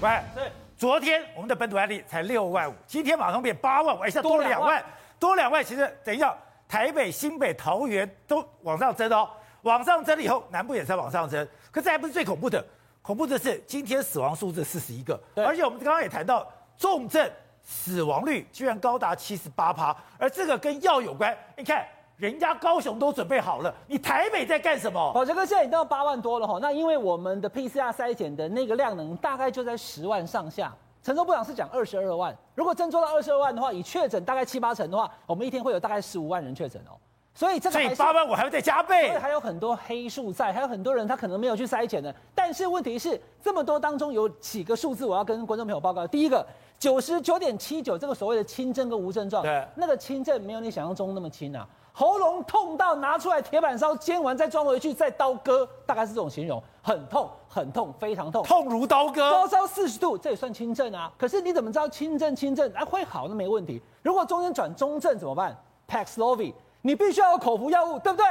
喂，对，昨天我们的本土案例才六万五，今天马上变八万五，一下多了两万，多两万。其实等一下，台北、新北、桃园都往上增哦，往上增了以后，南部也在往上增。可这还不是最恐怖的，恐怖的是今天死亡数字四十一个，而且我们刚刚也谈到重症死亡率居然高达七十八趴，而这个跟药有关。你看。人家高雄都准备好了，你台北在干什么？宝杰哥，现在已经到八万多了哈。那因为我们的 PCR 筛检的那个量能大概就在十万上下。陈时中部长是讲二十二万，如果真做到二十二万的话，以确诊大概七八成的话，我们一天会有大概十五万人确诊哦。所以这个所以八万我还会再加倍，所以还有很多黑数在，还有很多人他可能没有去筛检的。但是问题是，这么多当中有几个数字我要跟观众朋友报告。第一个，九十九点七九，这个所谓的轻症跟无症状，对，那个轻症没有你想象中那么轻啊。喉咙痛到拿出来铁板烧煎完再装回去再刀割，大概是这种形容，很痛很痛非常痛，痛如刀割，高烧四十度，这也算轻症啊。可是你怎么知道轻症轻症啊会好那没问题？如果中间转中症怎么办？Paxlovid，你必须要有口服药物，对不对？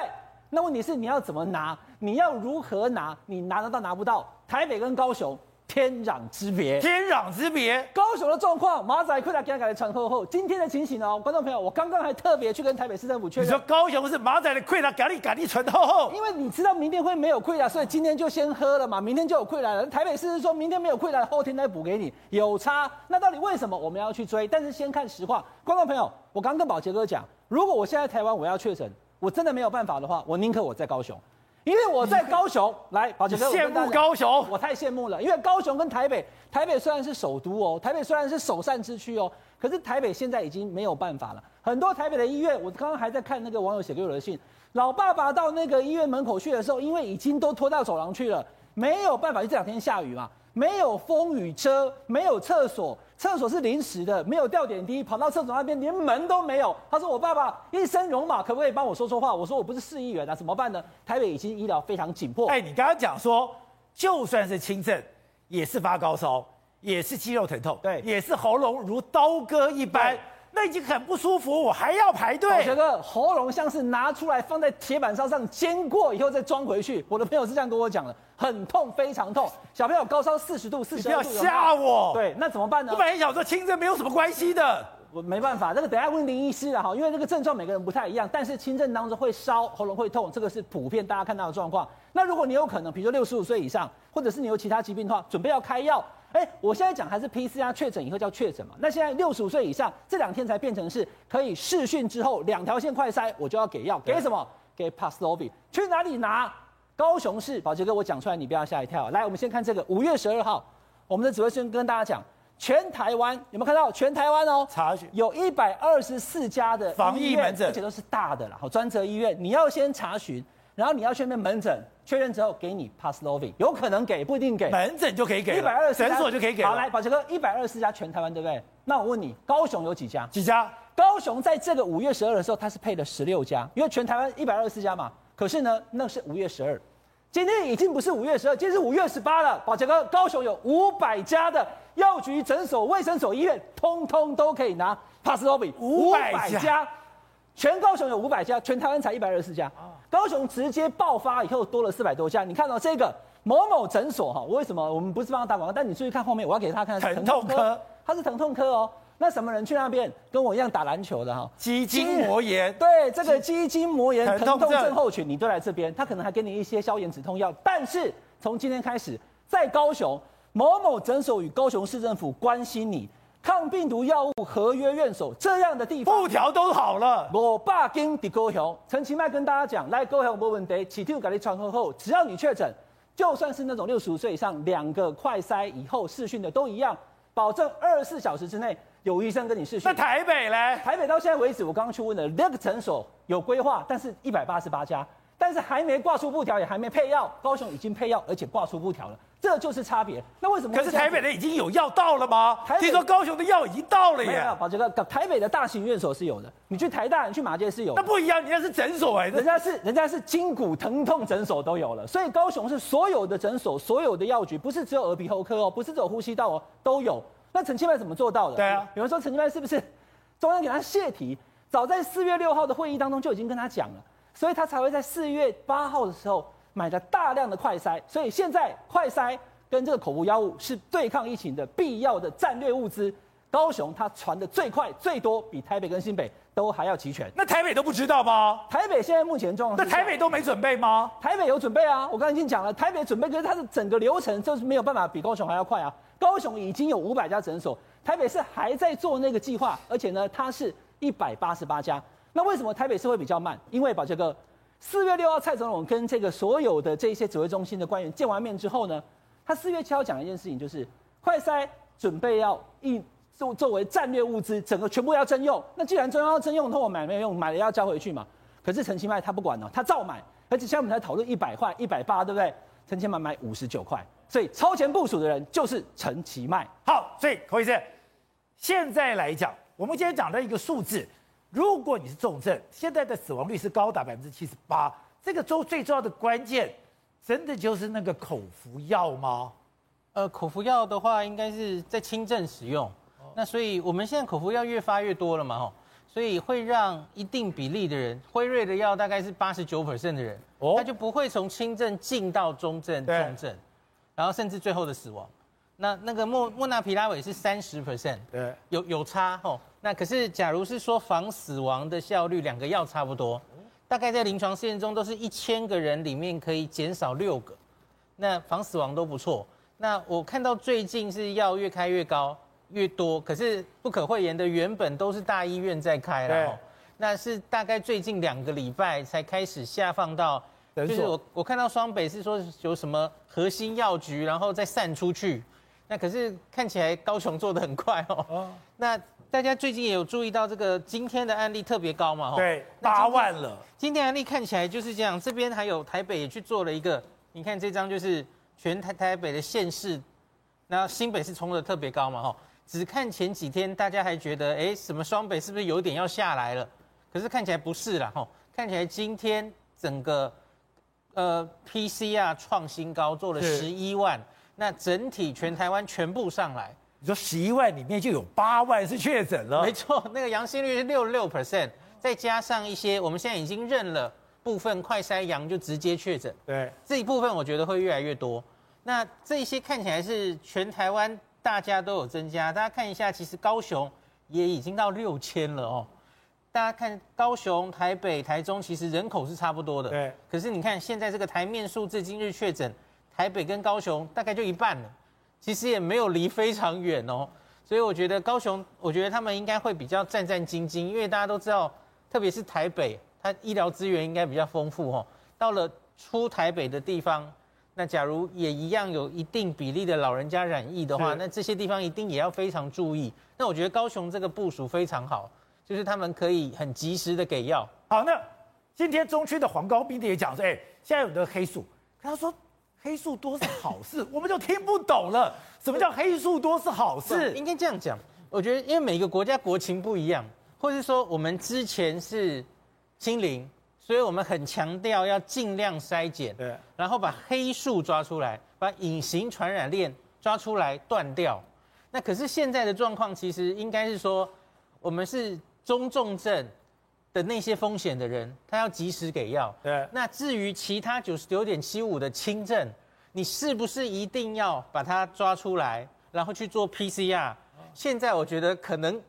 那问题是你要怎么拿？你要如何拿？你拿得到拿不到？台北跟高雄。天壤之别，天壤之别。高雄的状况，马仔快来给他改传后后。今天的情形哦，观众朋友，我刚刚还特别去跟台北市政府确认。你说高雄是马仔的溃疡，咖喱咖喱传后后。因为你知道明天会没有溃烂，所以今天就先喝了嘛，明天就有溃烂了。台北市是说明天没有溃烂，后天再补给你，有差。那到底为什么我们要去追？但是先看实话，观众朋友，我刚跟宝杰哥讲，如果我现在台湾我要确诊，我真的没有办法的话，我宁可我在高雄。因为我在高雄，来，宝杰哥，羡慕高雄，我太羡慕了。因为高雄跟台北，台北虽然是首都哦，台北虽然是首善之区哦，可是台北现在已经没有办法了。很多台北的医院，我刚刚还在看那个网友写给我的信，老爸爸到那个医院门口去的时候，因为已经都拖到走廊去了，没有办法，就这两天下雨嘛，没有风雨遮，没有厕所。厕所是临时的，没有吊点滴，跑到厕所那边连门都没有。他说：“我爸爸一身戎马，可不可以帮我说说话？”我说：“我不是市议员啊，怎么办呢？”台北已经医疗非常紧迫。哎，你刚刚讲说，就算是轻症，也是发高烧，也是肌肉疼痛，对，也是喉咙如刀割一般。那已经很不舒服，我还要排队。我觉得喉咙像是拿出来放在铁板烧上煎过以后再装回去。我的朋友是这样跟我讲的，很痛，非常痛。小朋友高烧四十度、四十二度，不要吓我。对，那怎么办呢？我本来想说轻症没有什么关系的，我没办法，那个等下问林医师了哈，因为那个症状每个人不太一样。但是轻症当中会烧、喉咙会痛，这个是普遍大家看到的状况。那如果你有可能，比如说六十五岁以上，或者是你有其他疾病的话，准备要开药。哎，我现在讲还是 PCR 确诊以后叫确诊嘛？那现在六十五岁以上，这两天才变成是可以试训之后两条线快筛，我就要给药，给什么？给 Paxlovid。去哪里拿？高雄市，宝杰哥，我讲出来你不要吓一跳。来，我们先看这个，五月十二号，我们的指挥官跟大家讲，全台湾有没有看到？全台湾哦，查询有一百二十四家的防疫门诊，而且都是大的了，好，专责医院，你要先查询。然后你要去那边门诊确认之后，给你 Paxlovid，有可能给，不一定给。门诊就可以给，一百二十诊所就可以给。好，来，宝杰哥，一百二十四家全台湾，对不对？那我问你，高雄有几家？几家？高雄在这个五月十二的时候，它是配了十六家，因为全台湾一百二十四家嘛。可是呢，那是五月十二，今天已经不是五月十二，今天是五月十八了。宝杰哥，高雄有五百家的药局、诊所、卫生所、医院，通通都可以拿 Paxlovid，五百家。全高雄有五百家，全台湾才一百二十四家。高雄直接爆发以后多了四百多家。你看到这个某某诊所哈，为什么我们不是帮他打广告？但你注意看后面，我要给他看疼痛科，他是疼痛科哦。那什么人去那边？跟我一样打篮球的哈，肌筋膜炎。对，这个肌筋膜炎疼痛症候群，你都来这边，他可能还给你一些消炎止痛药。但是从今天开始，在高雄某某诊所与高雄市政府关心你。抗病毒药物合约院所这样的地方，布条都好了。我爸跟的高雄，陈其迈跟大家讲，来高雄没问题，起跳给你传后后，只要你确诊，就算是那种六十五岁以上，两个快筛以后试讯的都一样，保证二十四小时之内有医生跟你试讯。那台北呢？台北到现在为止，我刚刚去问了，那个诊所有规划，但是一百八十八家。但是还没挂出布条，也还没配药。高雄已经配药，而且挂出布条了，这就是差别。那为什么？可是台北的已经有药到了吗？听说高雄的药已经到了耶。宝杰哥，台北的大型院所是有的，你去台大，你去马街是有的。那不一样，人家是诊所哎，人家是人家是筋骨疼痛诊所都有了。所以高雄是所有的诊所、所有的药局，不是只有耳鼻喉科哦，不是只有呼吸道哦，都有。那陈其迈怎么做到的？对啊，有人说陈其迈是不是中央给他泄题？早在四月六号的会议当中就已经跟他讲了。所以他才会在四月八号的时候买了大量的快筛，所以现在快筛跟这个口服药物是对抗疫情的必要的战略物资。高雄它传的最快最多，比台北跟新北都还要齐全。那台北都不知道吗？台北现在目前状况，那台北都没准备吗？台北有准备啊，我刚才已经讲了，台北准备，可是它的整个流程就是没有办法比高雄还要快啊。高雄已经有五百家诊所，台北市还在做那个计划，而且呢，它是一百八十八家。那为什么台北市会比较慢？因为宝杰哥，四月六号蔡总统跟这个所有的这些指挥中心的官员见完面之后呢，他四月七号讲一件事情，就是快筛准备要一。作作为战略物资，整个全部要征用。那既然中央要征用，那我买没有用，买了要交回去嘛。可是陈其迈他不管了，他照买。而且现在我们才讨论一百块、一百八，对不对？陈其迈买五十九块，所以超前部署的人就是陈其迈。好，所以侯医生，现在来讲，我们今天讲的一个数字，如果你是重症，现在的死亡率是高达百分之七十八。这个州最重要的关键，真的就是那个口服药吗？呃，口服药的话，应该是在轻症使用。那所以我们现在口服药越发越多了嘛，吼，所以会让一定比例的人，辉瑞的药大概是八十九 percent 的人，哦，他就不会从轻症进到中症、重症，然后甚至最后的死亡。那那个莫莫纳皮拉韦是三十 percent，对，有有差吼。那可是假如是说防死亡的效率，两个药差不多，大概在临床试验中都是一千个人里面可以减少六个，那防死亡都不错。那我看到最近是药越开越高。越多，可是不可讳言的，原本都是大医院在开了，那是大概最近两个礼拜才开始下放到，就是我我看到双北是说有什么核心药局，然后再散出去，那可是看起来高雄做的很快哦。那大家最近也有注意到这个今天的案例特别高嘛？对，八万了。今天案例看起来就是这样，这边还有台北也去做了一个，你看这张就是全台台北的县市，那新北是冲的特别高嘛？哈。只看前几天，大家还觉得，哎，什么双北是不是有点要下来了？可是看起来不是啦，吼，看起来今天整个，呃，PCR 创新高，做了十一万，那整体全台湾全部上来，你说十一万里面就有八万是确诊了？没错，那个阳性率是六十六 percent，再加上一些我们现在已经认了部分快筛阳就直接确诊，对，这一部分我觉得会越来越多。那这些看起来是全台湾。大家都有增加，大家看一下，其实高雄也已经到六千了哦。大家看高雄、台北、台中，其实人口是差不多的。对。可是你看现在这个台面数字，今日确诊，台北跟高雄大概就一半了，其实也没有离非常远哦。所以我觉得高雄，我觉得他们应该会比较战战兢兢，因为大家都知道，特别是台北，它医疗资源应该比较丰富哦。到了出台北的地方。那假如也一样有一定比例的老人家染疫的话，那这些地方一定也要非常注意。那我觉得高雄这个部署非常好，就是他们可以很及时的给药。好，那今天中区的黄高斌也讲说，哎，现在有的黑数，他说黑数多是好事，我们就听不懂了，什么叫黑数多是好事？应该这样讲，我觉得因为每个国家国情不一样，或是说我们之前是清零。所以我们很强调要尽量筛检，对，然后把黑数抓出来，把隐形传染链抓出来断掉。那可是现在的状况，其实应该是说，我们是中重症的那些风险的人，他要及时给药。对。那至于其他九十九点七五的轻症，你是不是一定要把它抓出来，然后去做 PCR？现在我觉得可能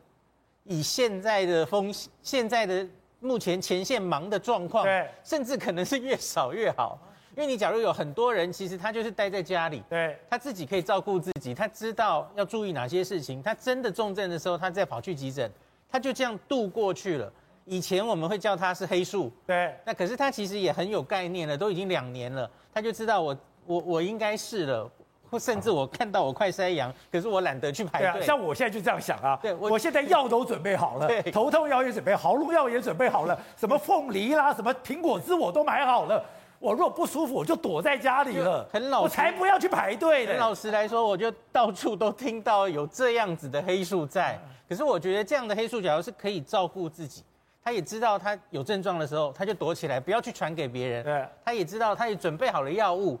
以现在的风险，现在的。目前前线忙的状况，对，甚至可能是越少越好，因为你假如有很多人，其实他就是待在家里，对，他自己可以照顾自己，他知道要注意哪些事情，他真的重症的时候，他再跑去急诊，他就这样度过去了。以前我们会叫他是黑数，对，那可是他其实也很有概念了，都已经两年了，他就知道我我我应该是了。或甚至我看到我快塞阳，可是我懒得去排队。啊，像我现在就这样想啊。对，我，我现在药都准备好了，对，头痛药也准备好，喉咙药也准备好了，什么凤梨啦，什么苹果汁我都买好了。我如果不舒服，我就躲在家里了。很老实，我才不要去排队呢。很老实来说，我就到处都听到有这样子的黑数在。可是我觉得这样的黑数，假如是可以照顾自己，他也知道他有症状的时候，他就躲起来，不要去传给别人。对，他也知道，他也准备好了药物。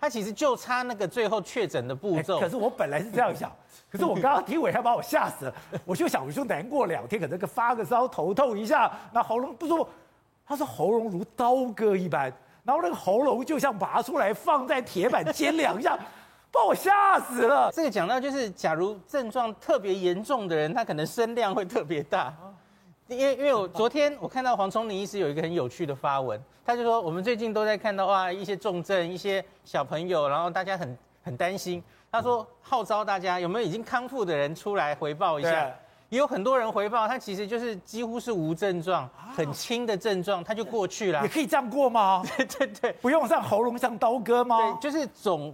他其实就差那个最后确诊的步骤。可是我本来是这样想，可是我刚刚听伟他把我吓死了。我就想，我就难过两天，可能个发个烧，头痛一下，那喉咙不舒服。他说喉咙如刀割一般，然后那个喉咙就像拔出来放在铁板煎两下，把我吓死了。这个讲到就是，假如症状特别严重的人，他可能声量会特别大。因为因为我昨天我看到黄聪林医师有一个很有趣的发文，他就说我们最近都在看到哇一些重症一些小朋友，然后大家很很担心。他说号召大家有没有已经康复的人出来回报一下。也有很多人回报，他其实就是几乎是无症状，很轻的症状，他就过去了。也可以这样过吗？对对对，不用上喉咙像刀割吗？对，就是总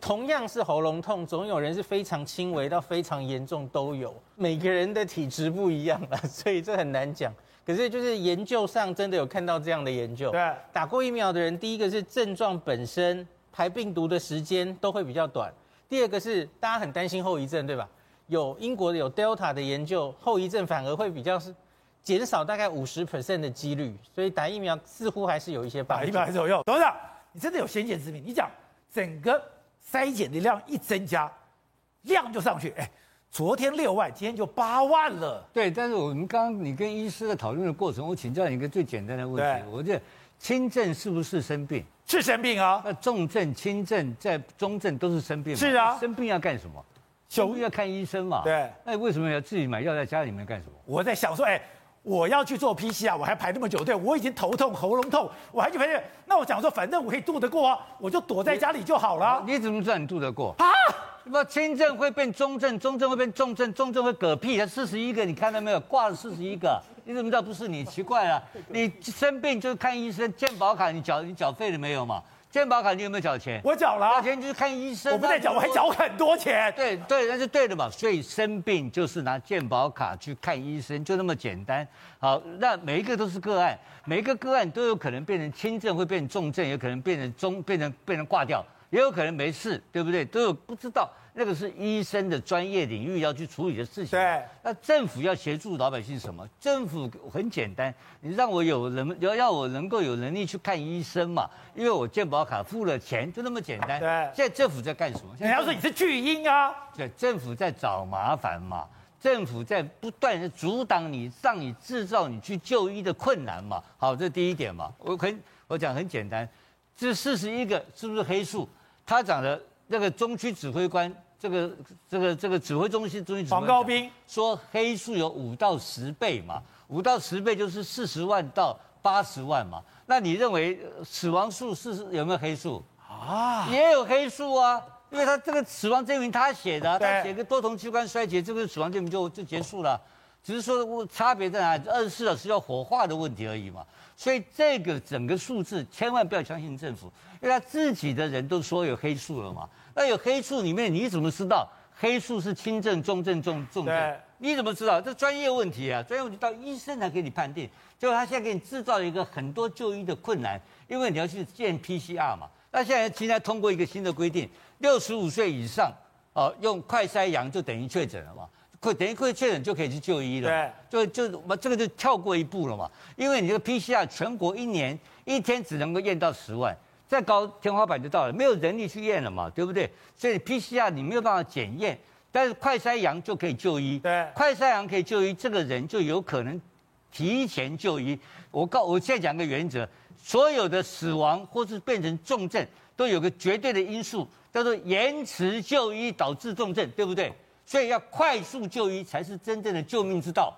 同样是喉咙痛，总有人是非常轻微到非常严重都有。每个人的体质不一样了，所以这很难讲。可是就是研究上真的有看到这样的研究。对，打过疫苗的人，第一个是症状本身排病毒的时间都会比较短，第二个是大家很担心后遗症，对吧？有英国的有 Delta 的研究，后遗症反而会比较是减少大概五十 percent 的几率，所以打疫苗似乎还是有一些帮助。打疫苗还是有用。董事长，你真的有先见之明。你讲整个筛检的量一增加，量就上去。哎，昨天六万，今天就八万了。对，但是我们刚刚你跟医师的讨论的过程，我请教你一个最简单的问题。我觉得轻症是不是生病？是生病啊。那重症、轻症在中症都是生病？是啊。生病要干什么？就要看医生嘛？对，那为什么要自己买药在家里面干什么？我在想说，哎，我要去做 PCR，我还排那么久队，我已经头痛、喉咙痛，我还去排队。那我想说，反正我可以度得过啊，我就躲在家里就好了。你，你怎么知道你度得过啊？什么轻症会变中症，中症会变重症，重症会嗝屁？才四十一个，你看到没有？挂了四十一个，你怎么知道不是你？奇怪了，你生病就是看医生，健保卡你缴你缴费了没有嘛？健保卡你有没有缴钱？我缴了，缴钱就是看医生。我不在缴，我还缴很多钱。对对，那是对的嘛。所以生病就是拿健保卡去看医生，就那么简单。好，那每一个都是个案，每一个个案都有可能变成轻症，会变成重症，也可能变成中，变成变成挂掉，也有可能没事，对不对？都有不知道。那个是医生的专业领域要去处理的事情。对，那政府要协助老百姓什么？政府很简单，你让我有能要要我能够有能力去看医生嘛？因为我健保卡付了钱，就那么简单。对，现在政府在干什么？你要说你是巨婴啊？对，政府在找麻烦嘛？政府在不断的阻挡你，让你制造你去就医的困难嘛？好，这第一点嘛。我很我讲很简单，这四十一个是不是黑数？他讲的。那个中区指挥官，这个这个这个指挥中心中心指挥官黄高斌说，黑数有五到十倍嘛，五到十倍就是四十万到八十万嘛。那你认为死亡数是有没有黑数啊？也有黑数啊，因为他这个死亡证明他写的，他写个多重器官衰竭，这个死亡证明就就结束了，只是说差别在哪里？二十四小时要火化的问题而已嘛。所以这个整个数字千万不要相信政府，因为他自己的人都说有黑数了嘛。那有黑数里面，你怎么知道黑数是轻症、中症、重重症？你怎么知道？这专业问题啊，专业问题到医生才给你判定。结果他现在给你制造一个很多就医的困难，因为你要去建 PCR 嘛。那现在现在通过一个新的规定，六十五岁以上哦，用快筛阳就等于确诊了嘛，快等于会确诊就可以去就医了。对，就就我这个就跳过一步了嘛，因为你这个 PCR 全国一年一天只能够验到十万。再高天花板就到了，没有人力去验了嘛，对不对？所以 PCR 你没有办法检验，但是快筛阳就可以就医。对，快筛阳可以就医，这个人就有可能提前就医。我告，我现在讲个原则，所有的死亡或是变成重症，都有个绝对的因素，叫做延迟就医导致重症，对不对？所以要快速就医才是真正的救命之道。